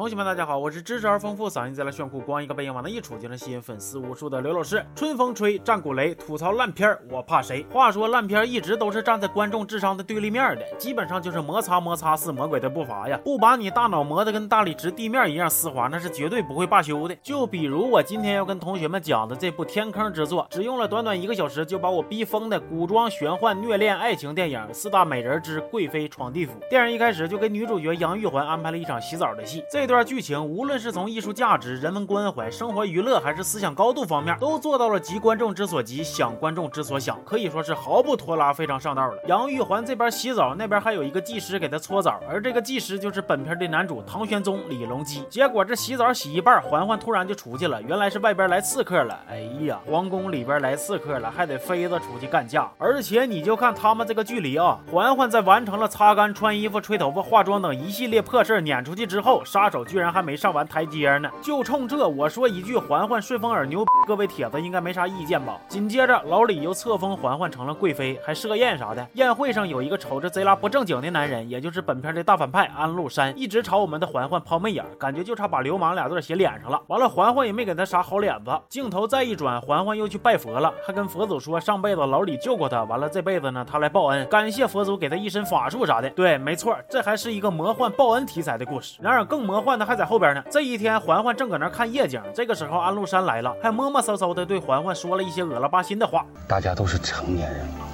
同学们，大家好，我是知识而丰富、嗓音再来炫酷、光一个背影往那一杵就能吸引粉丝无数的刘老师。春风吹，战鼓擂，吐槽烂片儿，我怕谁？话说烂片儿一直都是站在观众智商的对立面的，基本上就是摩擦摩擦似魔鬼的步伐呀，不把你大脑磨得跟大理石地面一样丝滑，那是绝对不会罢休的。就比如我今天要跟同学们讲的这部天坑之作，只用了短短一个小时就把我逼疯的古装玄幻虐恋爱情电影《四大美人之贵妃闯地府》。电影一开始就给女主角杨玉环安排了一场洗澡的戏，这这段剧情无论。是从艺术价值、人文关怀、生活娱乐，还是思想高度方面，都做到了急观众之所急，想观众之所想，可以说是毫不拖拉，非常上道了。杨玉环这边洗澡，那边还有一个技师给她搓澡，而这个技师就是本片的男主唐玄宗李隆基。结果这洗澡洗一半，嬛嬛突然就出去了，原来是外边来刺客了。哎呀，皇宫里边来刺客了，还得妃子出去干架。而且你就看他们这个距离啊，嬛嬛在完成了擦干、穿衣服、吹头发、化妆等一系列破事撵出去之后，杀手居然还没上完。台阶呢，就冲这我说一句，嬛嬛顺风耳牛，各位铁子应该没啥意见吧？紧接着老李又册封嬛嬛成了贵妃，还设宴啥的。宴会上有一个瞅着贼拉不正经的男人，也就是本片的大反派安禄山，一直朝我们的嬛嬛抛媚眼，感觉就差把流氓俩字写脸上了。完了，嬛嬛也没给他啥好脸子。镜头再一转，嬛嬛又去拜佛了，还跟佛祖说上辈子老李救过他，完了这辈子呢他来报恩，感谢佛祖给他一身法术啥的。对，没错，这还是一个魔幻报恩题材的故事。然而更魔幻的还在后边呢。这一天，嬛嬛正搁那看夜景，这个时候安禄山来了，还摸摸骚骚的对嬛嬛说了一些恶了巴心的话。大家都是成年人了，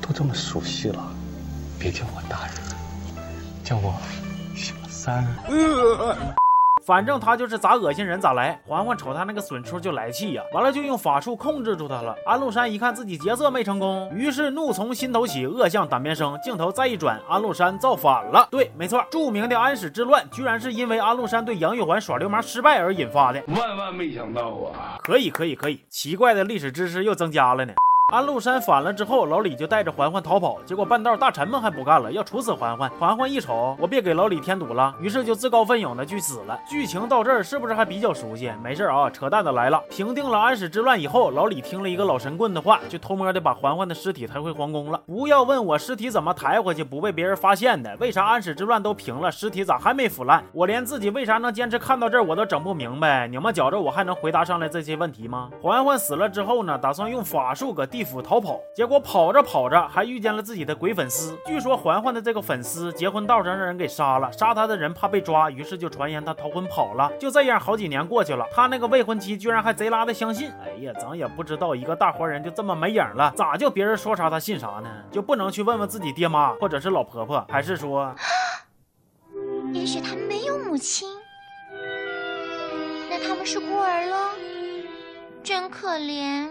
都这么熟悉了，别叫我大人，叫我小三。反正他就是咋恶心人咋来。嬛嬛瞅他那个损出就来气呀，完了就用法术控制住他了。安禄山一看自己劫色没成功，于是怒从心头起，恶向胆边生。镜头再一转，安禄山造反了。对，没错，著名的安史之乱居然是因为安禄山对杨玉环耍流氓失败而引发的。万万没想到啊！可以，可以，可以，奇怪的历史知识又增加了呢。安禄山反了之后，老李就带着嬛嬛逃跑，结果半道大臣们还不干了，要处死嬛嬛。嬛嬛一瞅，我别给老李添堵了，于是就自告奋勇的去死了。剧情到这儿是不是还比较熟悉？没事啊，扯淡的来了。平定了安史之乱以后，老李听了一个老神棍的话，就偷摸的把嬛嬛的尸体抬回皇宫了。不要问我尸体怎么抬回去不被别人发现的，为啥安史之乱都平了，尸体咋还没腐烂？我连自己为啥能坚持看到这儿我都整不明白。你们觉着我还能回答上来这些问题吗？嬛嬛死了之后呢，打算用法术搁地府逃跑。结果跑着跑着，还遇见了自己的鬼粉丝。据说嬛嬛的这个粉丝结婚道上让人给杀了，杀他的人怕被抓，于是就传言他逃婚跑了。就这样，好几年过去了，他那个未婚妻居然还贼拉的相信。哎呀，咱也不知道一个大活人就这么没影了，咋就别人说啥他信啥呢？就不能去问问自己爹妈或者是老婆婆，还是说，也许他没有母亲，那他们是孤儿喽，真可怜。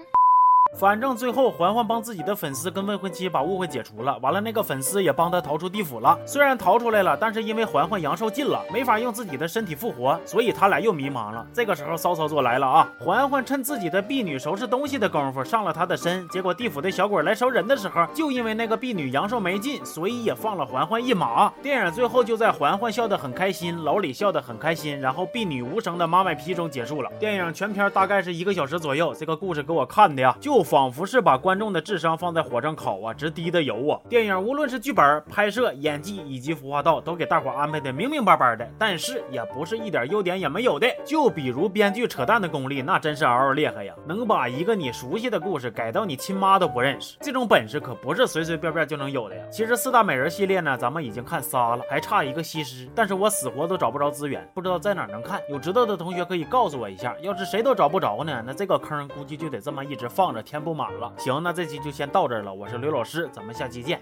反正最后嬛嬛帮自己的粉丝跟未婚妻把误会解除了，完了那个粉丝也帮他逃出地府了。虽然逃出来了，但是因为嬛嬛阳寿尽了，没法用自己的身体复活，所以他俩又迷茫了。这个时候骚操作来了啊！嬛嬛趁自己的婢女收拾东西的功夫上了他的身，结果地府的小鬼来收人的时候，就因为那个婢女阳寿没尽，所以也放了嬛嬛一马。电影最后就在嬛嬛笑得很开心，老李笑得很开心，然后婢女无声的妈卖批中结束了。电影全片大概是一个小时左右，这个故事给我看的呀，就。仿佛是把观众的智商放在火上烤啊，直滴的油啊！电影无论是剧本、拍摄、演技以及服化道，都给大伙安排的明明白白的，但是也不是一点优点也没有的。就比如编剧扯淡的功力，那真是嗷嗷厉害呀！能把一个你熟悉的故事改到你亲妈都不认识，这种本事可不是随随便便就能有的呀！其实四大美人系列呢，咱们已经看仨了，还差一个西施，但是我死活都找不着资源，不知道在哪能看。有知道的同学可以告诉我一下。要是谁都找不着呢，那这个坑估计就得这么一直放着。填不满了，行，那这期就先到这儿了。我是刘老师，咱们下期见，